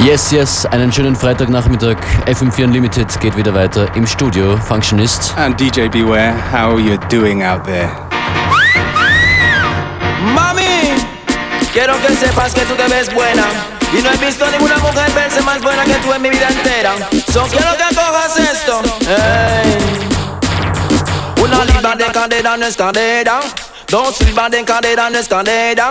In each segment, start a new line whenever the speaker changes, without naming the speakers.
Yes, yes, einen schönen Freitagnachmittag. FM4 Unlimited geht wieder weiter im Studio. Functionist.
And DJ Beware, how you doing out there?
Mami, quiero que sepas que tú te ves buena. Y no he visto ninguna mujer verse más buena que tú en mi vida entera. So quiero que cojas esto. Hey. Una libra de cadera no es cadera. Dos libras de cadera no es cadera.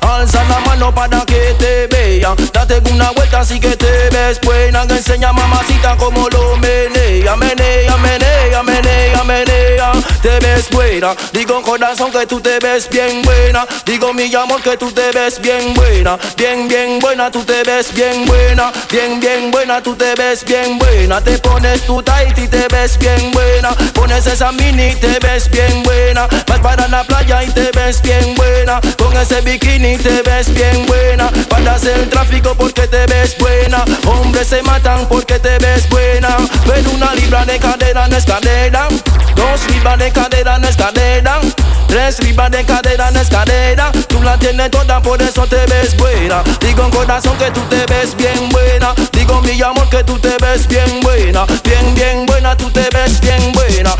Alza la mano para que te vea. Date una vuelta así que te ves buena. Que enseña mamacita como lo menea. Menea, menea, menea, menea. Te ves buena. Digo corazón que tú te ves bien buena. Digo mi amor que tú te ves bien buena. Bien, bien buena, tú te ves bien buena. Bien, bien buena, tú te ves bien buena. Te pones tu tight y te ves bien buena. Pones esa mini y te ves bien buena. Vas para la playa y te ves bien buena. Con ese bikini te ves bien buena. Paras el tráfico porque te ves buena. Hombres se matan porque te ves buena. Pero una libra de cadera no es cadera. Dos libras de cadera no es cadera. Tres libras de cadera no es cadera. Tú la tienes toda, por eso te ves buena. Digo en corazón que tú te ves bien buena. Digo mi amor que tú te ves bien buena. Bien, bien buena, tú te ves bien buena.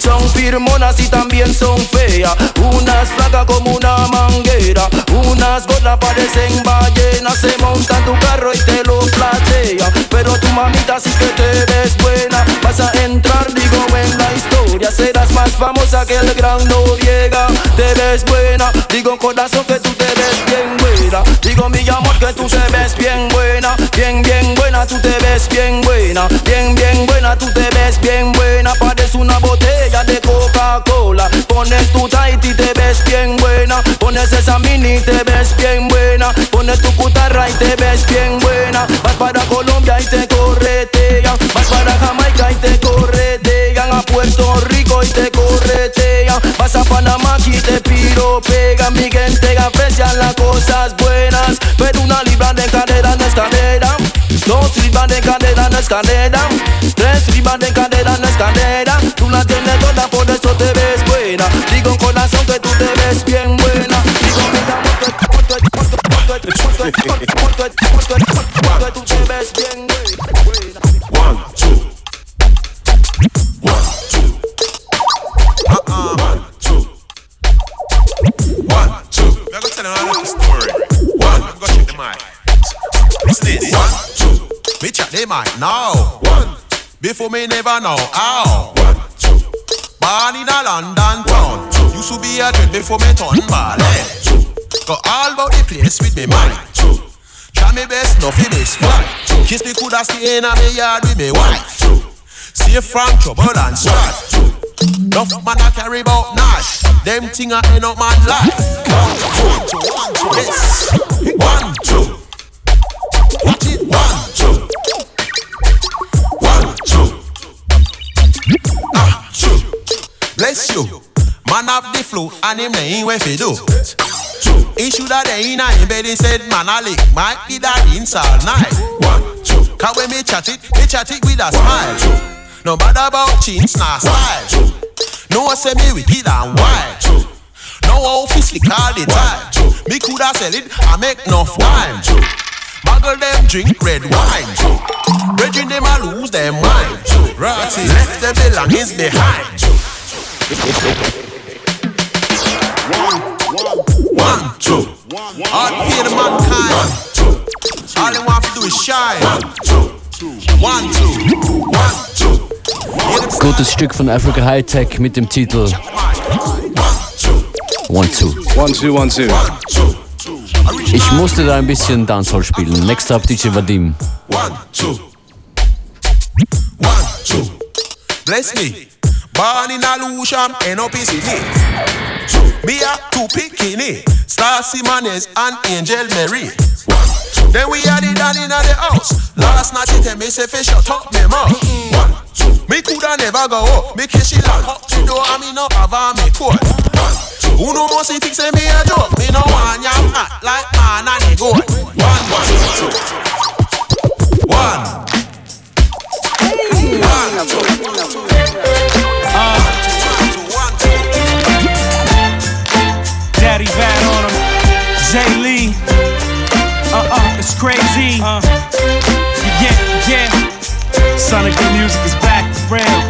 Son firmonas y también son feas. Unas flacas como una manguera. Unas gordas parecen ballenas. Se montan tu carro y te lo platea. Pero tu mamita sí que te ves buena. Vas a entrar, digo, en la historia. Serás más famosa que el gran Noriega. Te ves buena. Digo, corazón que tú te ves bien buena. Digo, mi amor, que tú te ves bien buena. Bien, bien buena, tú te ves bien buena. Bien, bien buena, tú te ves bien buena. Ves bien buena. Pones esa mini y te ves bien buena. Pones tu cutarra y te ves bien buena. Vas para Colombia y te corretean. Vas para Jamaica y te corretean. A Puerto Rico y te corretean. Vas a Panamá y te piropean. Mi gente aprecian las cosas buenas. Pero una libra de cadera no es cadera. Dos libras de cadera no es cadera. Tres libras de cadera no es cadera. Buena. Digo corazón que tú te ves bien buena. Digo mi tú te ves bien buena.
One, two. One, two. Uh-uh. One, two. One, two.
We're gonna tell them a story.
One,
I'm gonna check the mic. Listen this.
one, two.
Me check the mic now.
One,
Before me never know how.
one, two.
Born in a London town. Used to be a dread before me turn ballet. Eh? Go all about the place with me mind. Try me best, nothing is fly. Kiss me coulda stay in a me yard with me wife. Safe from trouble and strife. Enough man a carry bout knife. Them thing a end up man life. One, two, one, two, yes. One, two. It, one,
two. One,
Bless you. Man have the flu and him name where fi do.
Two.
He shoulda dey in a bed he said man a lick might be that inside night.
One, two.
Cause when me chat it, me chat it with a smile. Two. No matter about chins nor style. No one say me wicked and wild. No office lick all the time. Two. Me coulda sell it and make enough time. Muggle them drink red wine. Bridging them a lose them mind. Ratty left them belongings behind.
One, two.
All paid mankind. All they want to do is shine. One, two, one, two. Hear them
Gutes Stück von Africa High Tech mit dem Titel One Two.
One, two, one, two.
One, two.
Ich musste da ein bisschen Dancehall spielen. Next up DJ Vadim.
One, two. One, two.
Bless me. Born in a Lewisham, end up in Sydney. two. Me a two bikini. Star Simones and Angel Mary. One, two. Then we had it down in the house. Last night she tell me say fish shut up me mouth. One, two. Me coulda never go up. Me kiss she lock the door and me no have me coat. One, two. Who no more see think say me a joke? Me no want ya act like man and a goat. One, one, two. One. One, two.
Jay Lee. Uh uh, it's crazy. Uh, yeah, yeah. Sonic Good Music is back for real.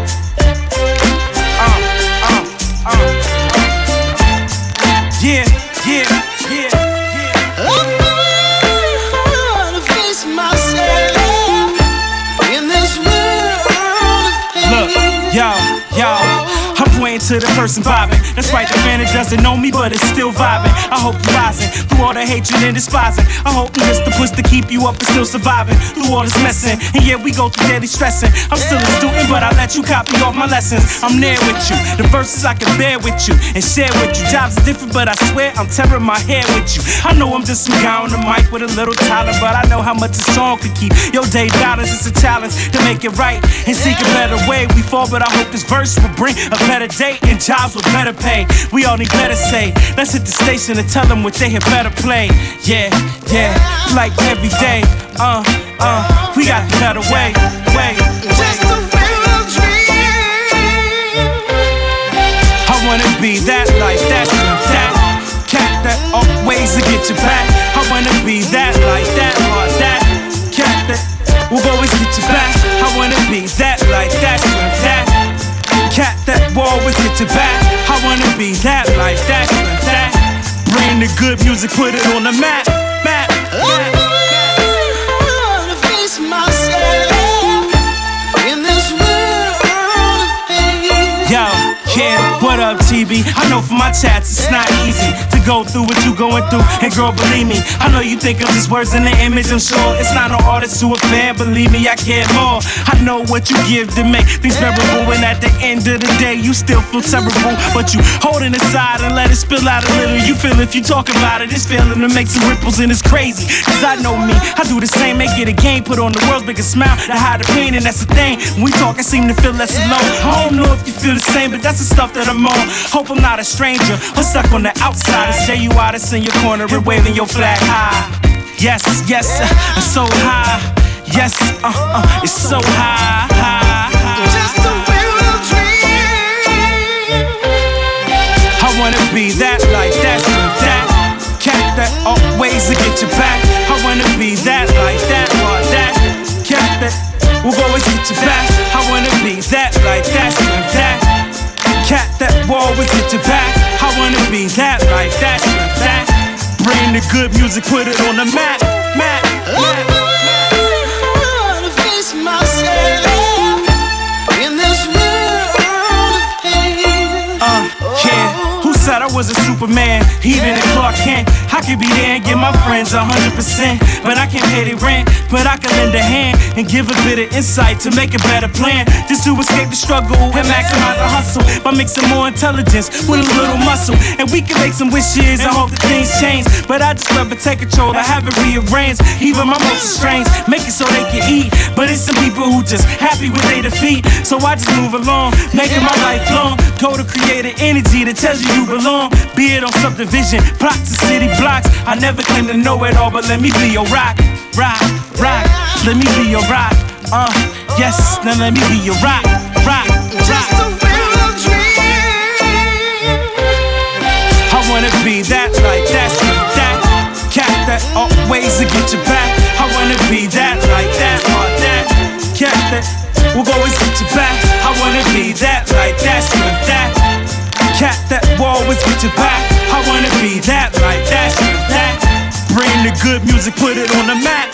Uh, uh, uh. Yeah, yeah, yeah. To the person vibing. That's right, the that doesn't know me, but it's still vibing. I hope you rising through all the hatred and despising. I hope you the push to keep you up and still surviving through all this messing. And yeah, we go through daily stressing. I'm still a student, but I let you copy all my lessons. I'm there with you. The verses I can bear with you and share with you. Jobs are different, but I swear I'm tearing my hair with you. I know I'm just some guy on the mic with a little talent, but I know how much a song could keep. Your day dollars is a challenge to make it right and seek a better way. We fall, but I hope this verse will bring a better day and jobs with better pay. We all need better say. Let's hit the station and tell them what they had better play. Yeah, yeah, like every day. Uh, uh, we got the better way, way. I wanna be that like that, that cat that always to get you back. Back. I wanna be that like that, that. Bring the good music, put it on the map, map. map. Yo, yeah, what up, TB? I know from my chats it's not easy go through what you going through. And girl, believe me, I know you think of these words in the image, I'm sure it's not an artist to a fan. Believe me, I care more. I know what you give to make things bearable, and at the end of the day, you still feel terrible. But you hold it aside and let it spill out a little. You feel if you talk about it, it's feeling to make some ripples, and it's crazy. Cause I know me, I do the same, make it a game, put on the world's biggest smile to hide the pain, and that's the thing. When we talk, I seem to feel less alone. I don't know if you feel the same, but that's the stuff that I'm on. Hope I'm not a stranger, but stuck on the outside. It's you out, it's in your corner and waving your flag high. Yes, yes, uh, it's so high. Yes, uh, uh, it's so high, high, high. I wanna be that like that, that cat that always to get you back. I wanna be that like that, or that cat that will always get you back. I wanna be that like that, that cat that will always get you back. Like that, that. Bring the good music, put it on the map, map, map. Uh, yeah. Who said I was a Superman? Even if Clark Kent, I could be there and give my friends a hundred percent. But I can't pay their rent, but I can lend a hand and give a bit of insight to make a better plan. Just to escape the struggle and maximize the hustle by mixing more intelligence with a little muscle. And we can make some wishes and hope that things change. But I just rather take control, I have it rearranged. Even my most strange, make it so they can eat. But it's some people who just happy with their defeat. So I just move along, making my life long. Go to create an energy that tells you you belong. Be it on subdivision, plots to city blocks. I never claim to know it all, but let me be your rock, rock, rock. Let me be your rock. Uh, yes, now let me be your rock, rock, rock. I wanna be that like that, that cat that always to get you back. I wanna be that like that, or that cat that will always get you back. I wanna be that like that, that cat that will always get you back. I wanna be that like that. The good music, put it on the map.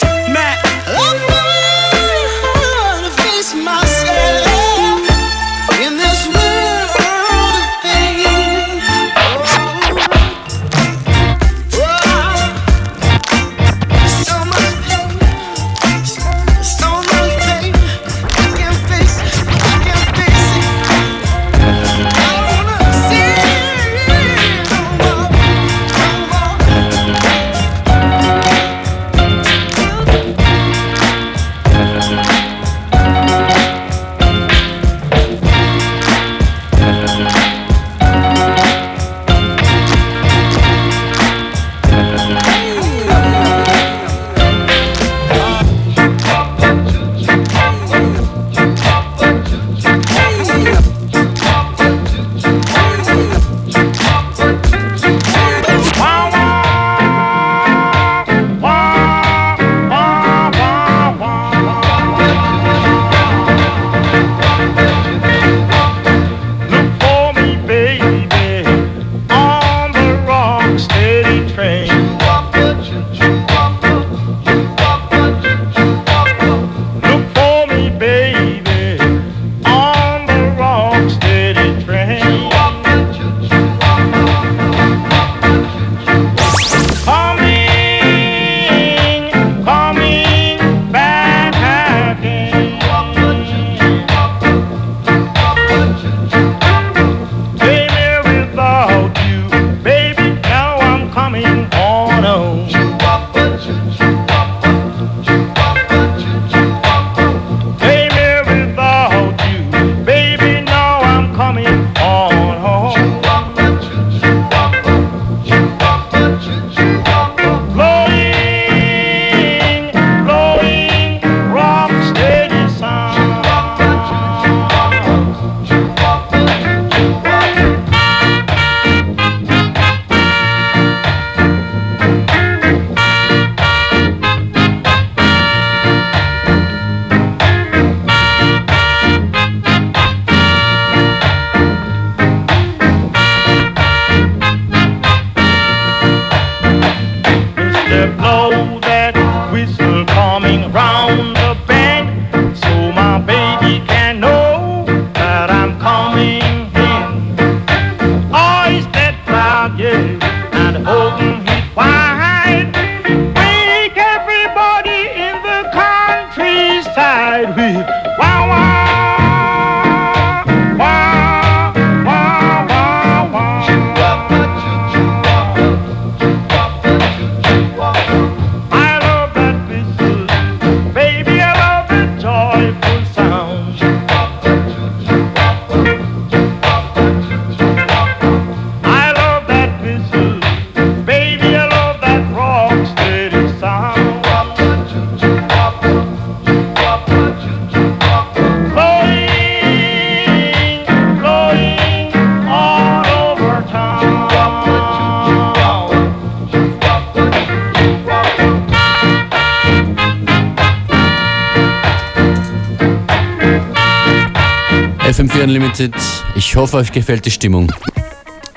Ich hoffe, euch gefällt die Stimmung.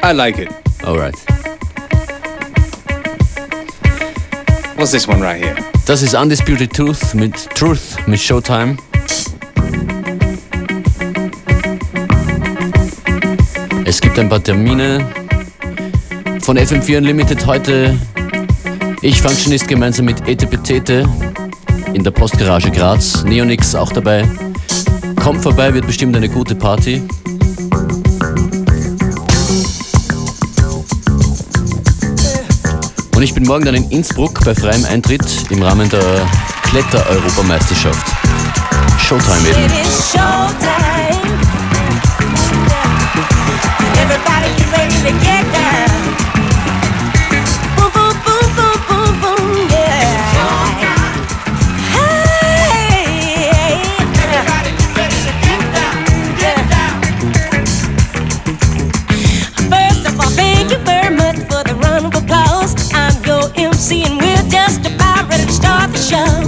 I like it.
Alright.
What's this one right here?
Das ist Undisputed Truth mit Truth mit Showtime. Es gibt ein paar Termine von FM4 Unlimited heute. Ich Functionist gemeinsam mit Etepetete in der Postgarage Graz. Neonix auch dabei. Kommt vorbei, wird bestimmt eine gute Party. Und ich bin morgen dann in Innsbruck bei freiem Eintritt im Rahmen der Kletter-Europameisterschaft. Showtime eben.
Showtime. Everybody get ready to get show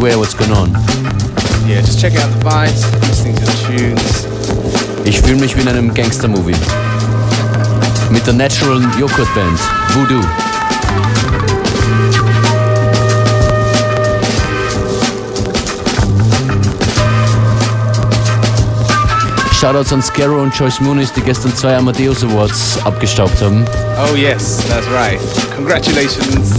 Beware what's going on.
Yeah, just check out the vibes, listening to the tunes.
Ich fühle mich wie in einem Gangster-Movie. Mit der Natural Joghurt Band, Voodoo. Shoutouts an Scarrow und Joyce Moonis, die gestern zwei Amadeus Awards abgestaubt haben.
Oh, yes, that's right. Congratulations.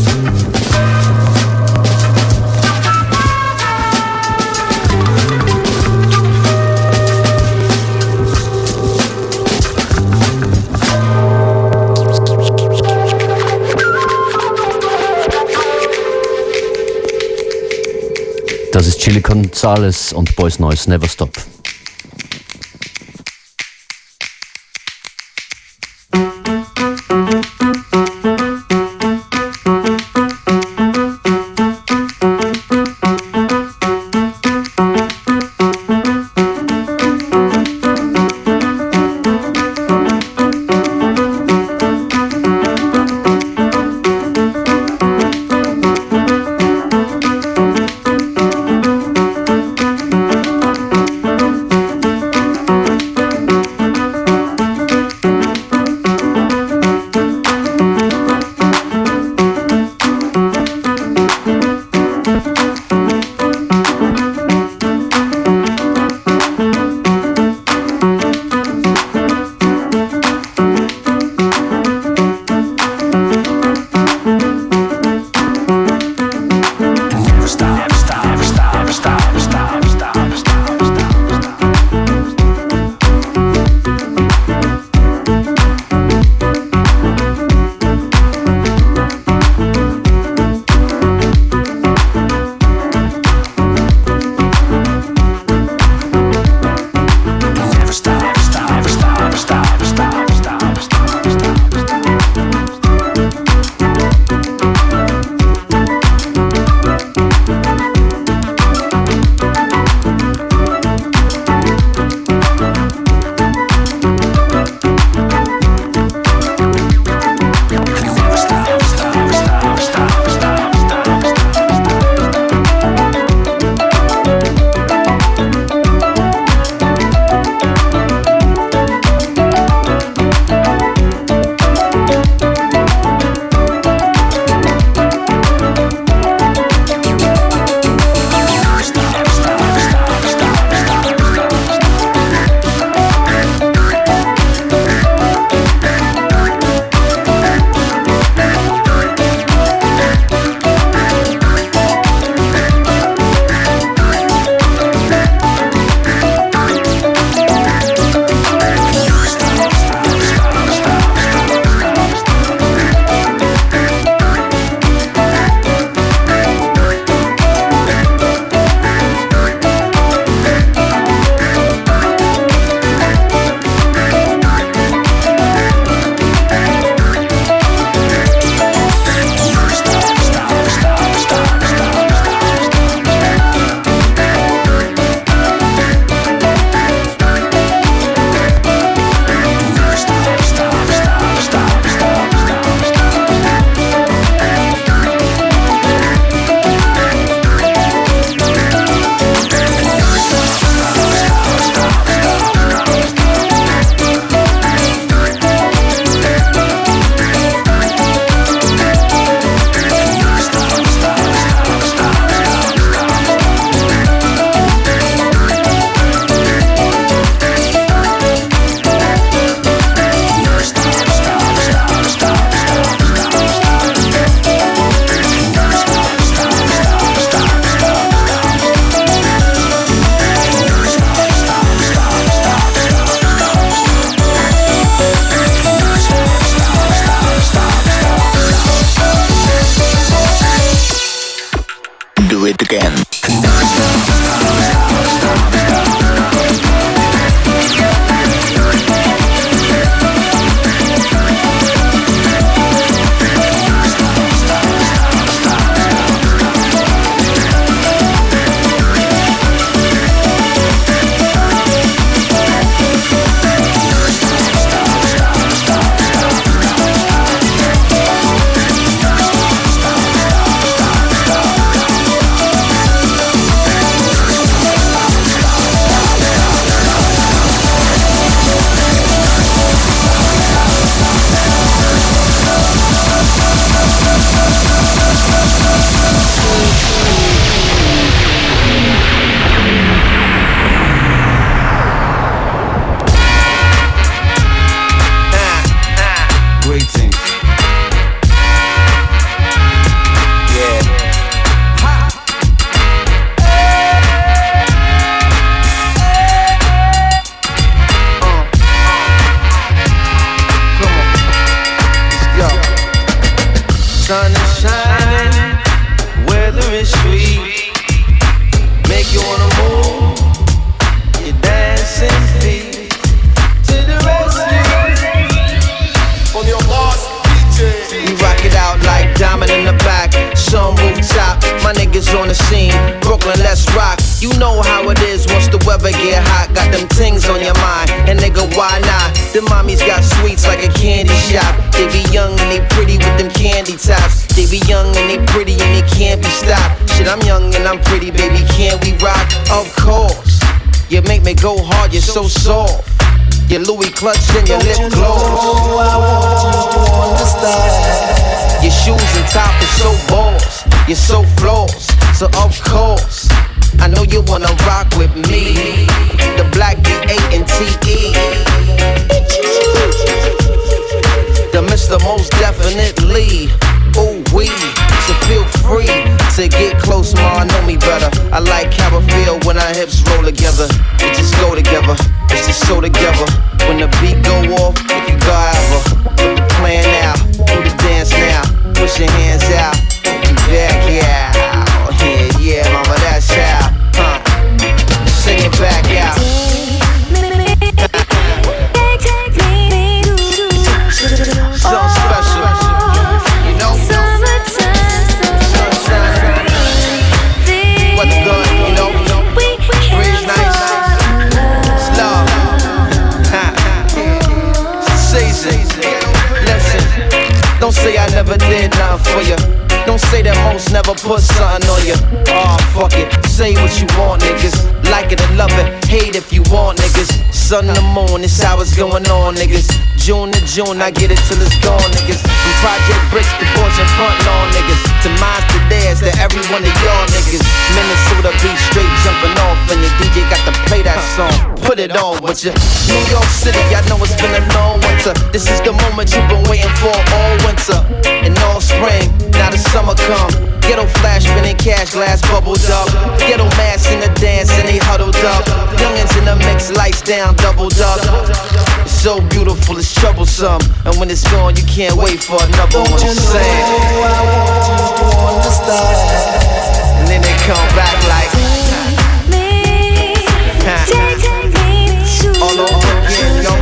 Das ist Chili Gonzales und Boys Noise Never Stop.
hips roll together. going on, niggas. June to June, I get it till it's gone, niggas. From Project Bricks to Fortune Front Lawn, niggas. To mines to theirs, to every one of y'all, niggas. Minnesota beat straight jumping off, and your DJ got to play that song. Put it on with ya. New York City, I know it's been a long winter. This is the moment you've been waiting for all winter and all spring. Now the summer come. Ghetto flash spinning cash, glass bubbled up. Ghetto mass in the dance and they huddled up. Youngins in the mix, lights down, doubled up. It's so beautiful, it's troublesome. And when it's gone, you can't wait for another one. Just say. And then they come back like. Huh. All over again,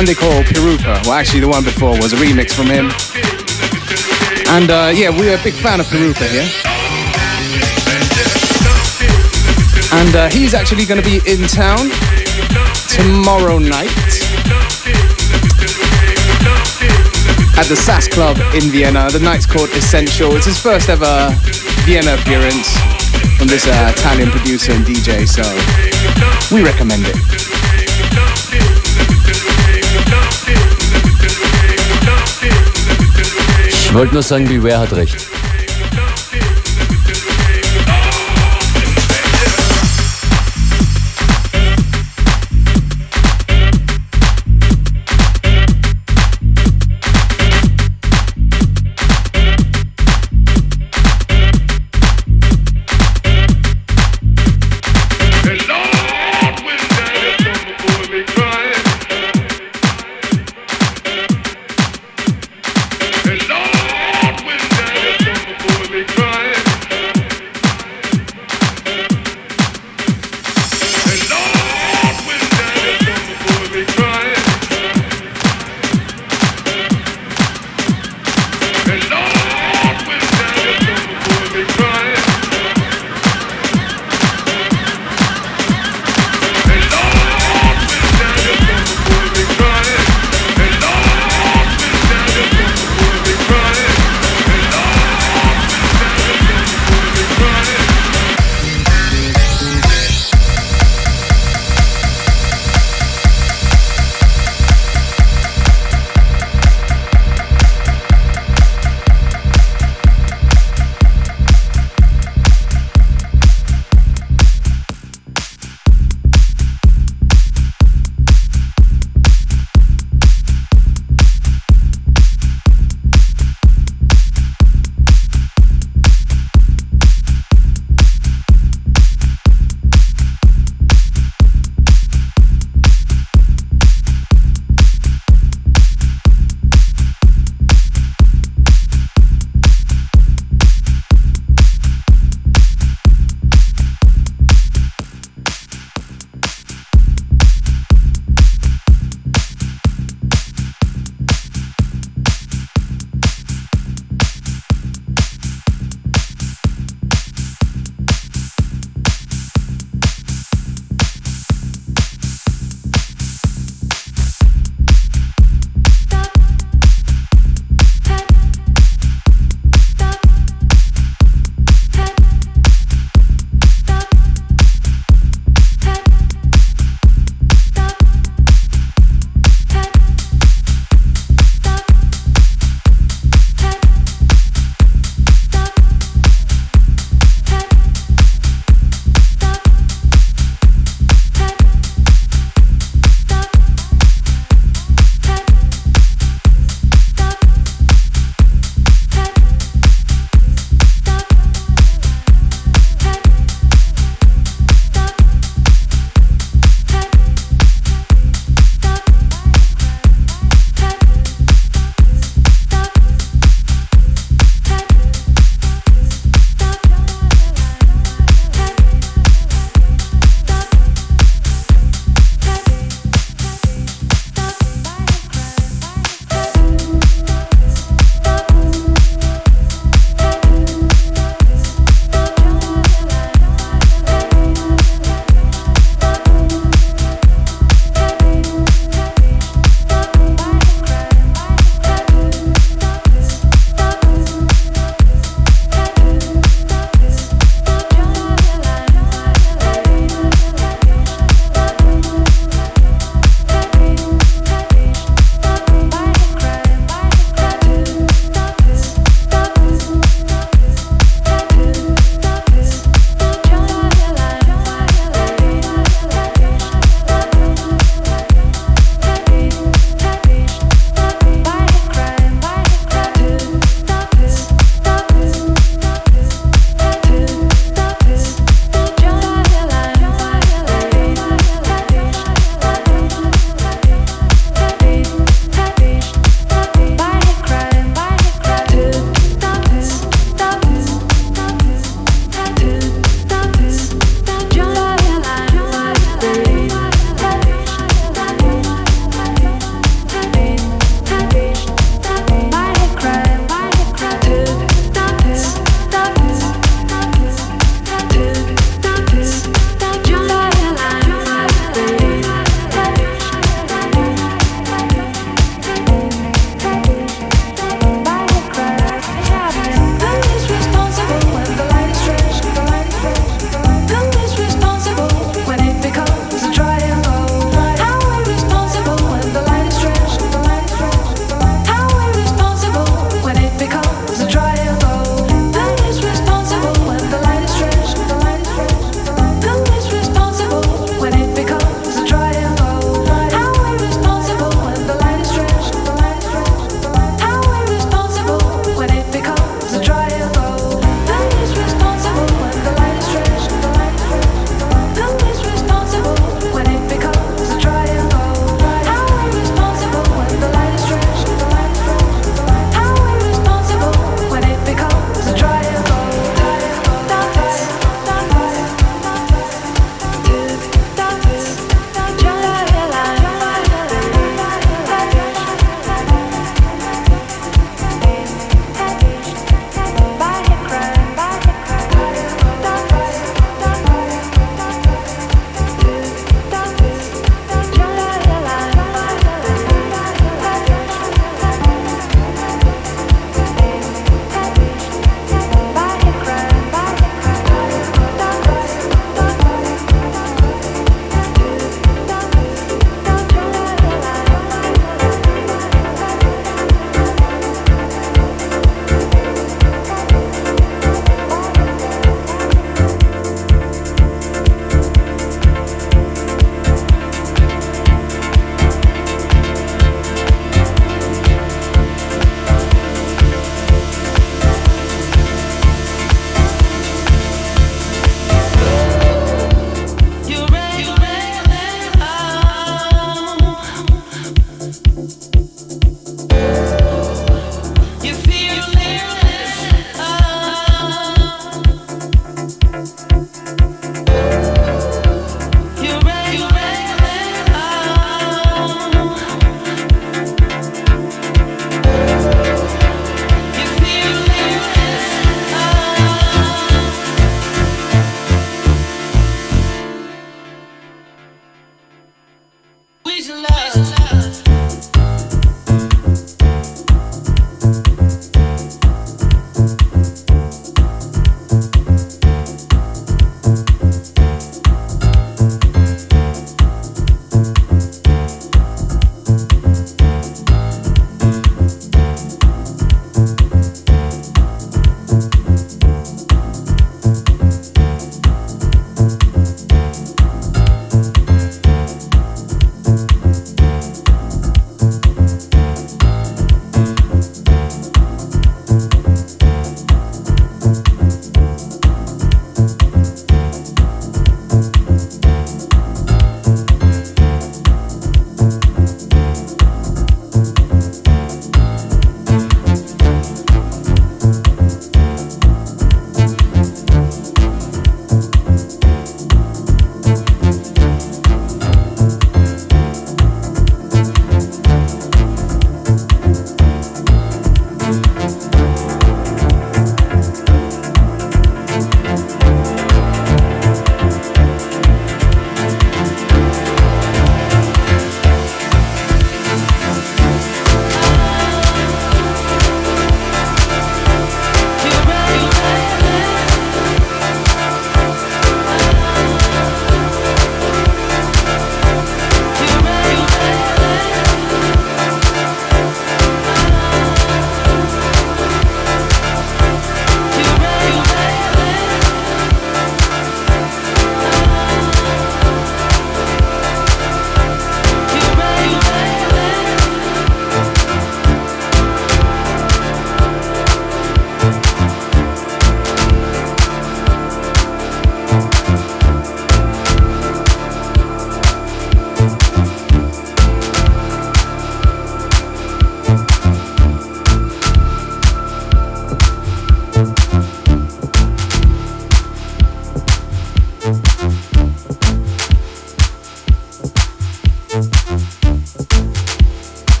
man
they call Pirupa. Well, actually, the one before was a remix from him. And uh, yeah, we're a big fan of Pirupa here. And uh, he's actually going to be in town tomorrow night at the SAS Club in Vienna. The night's called Essential. It's his first ever Vienna appearance from this uh, Italian producer and DJ, so we recommend it.
Ich wollte nur sagen, Beware hat recht.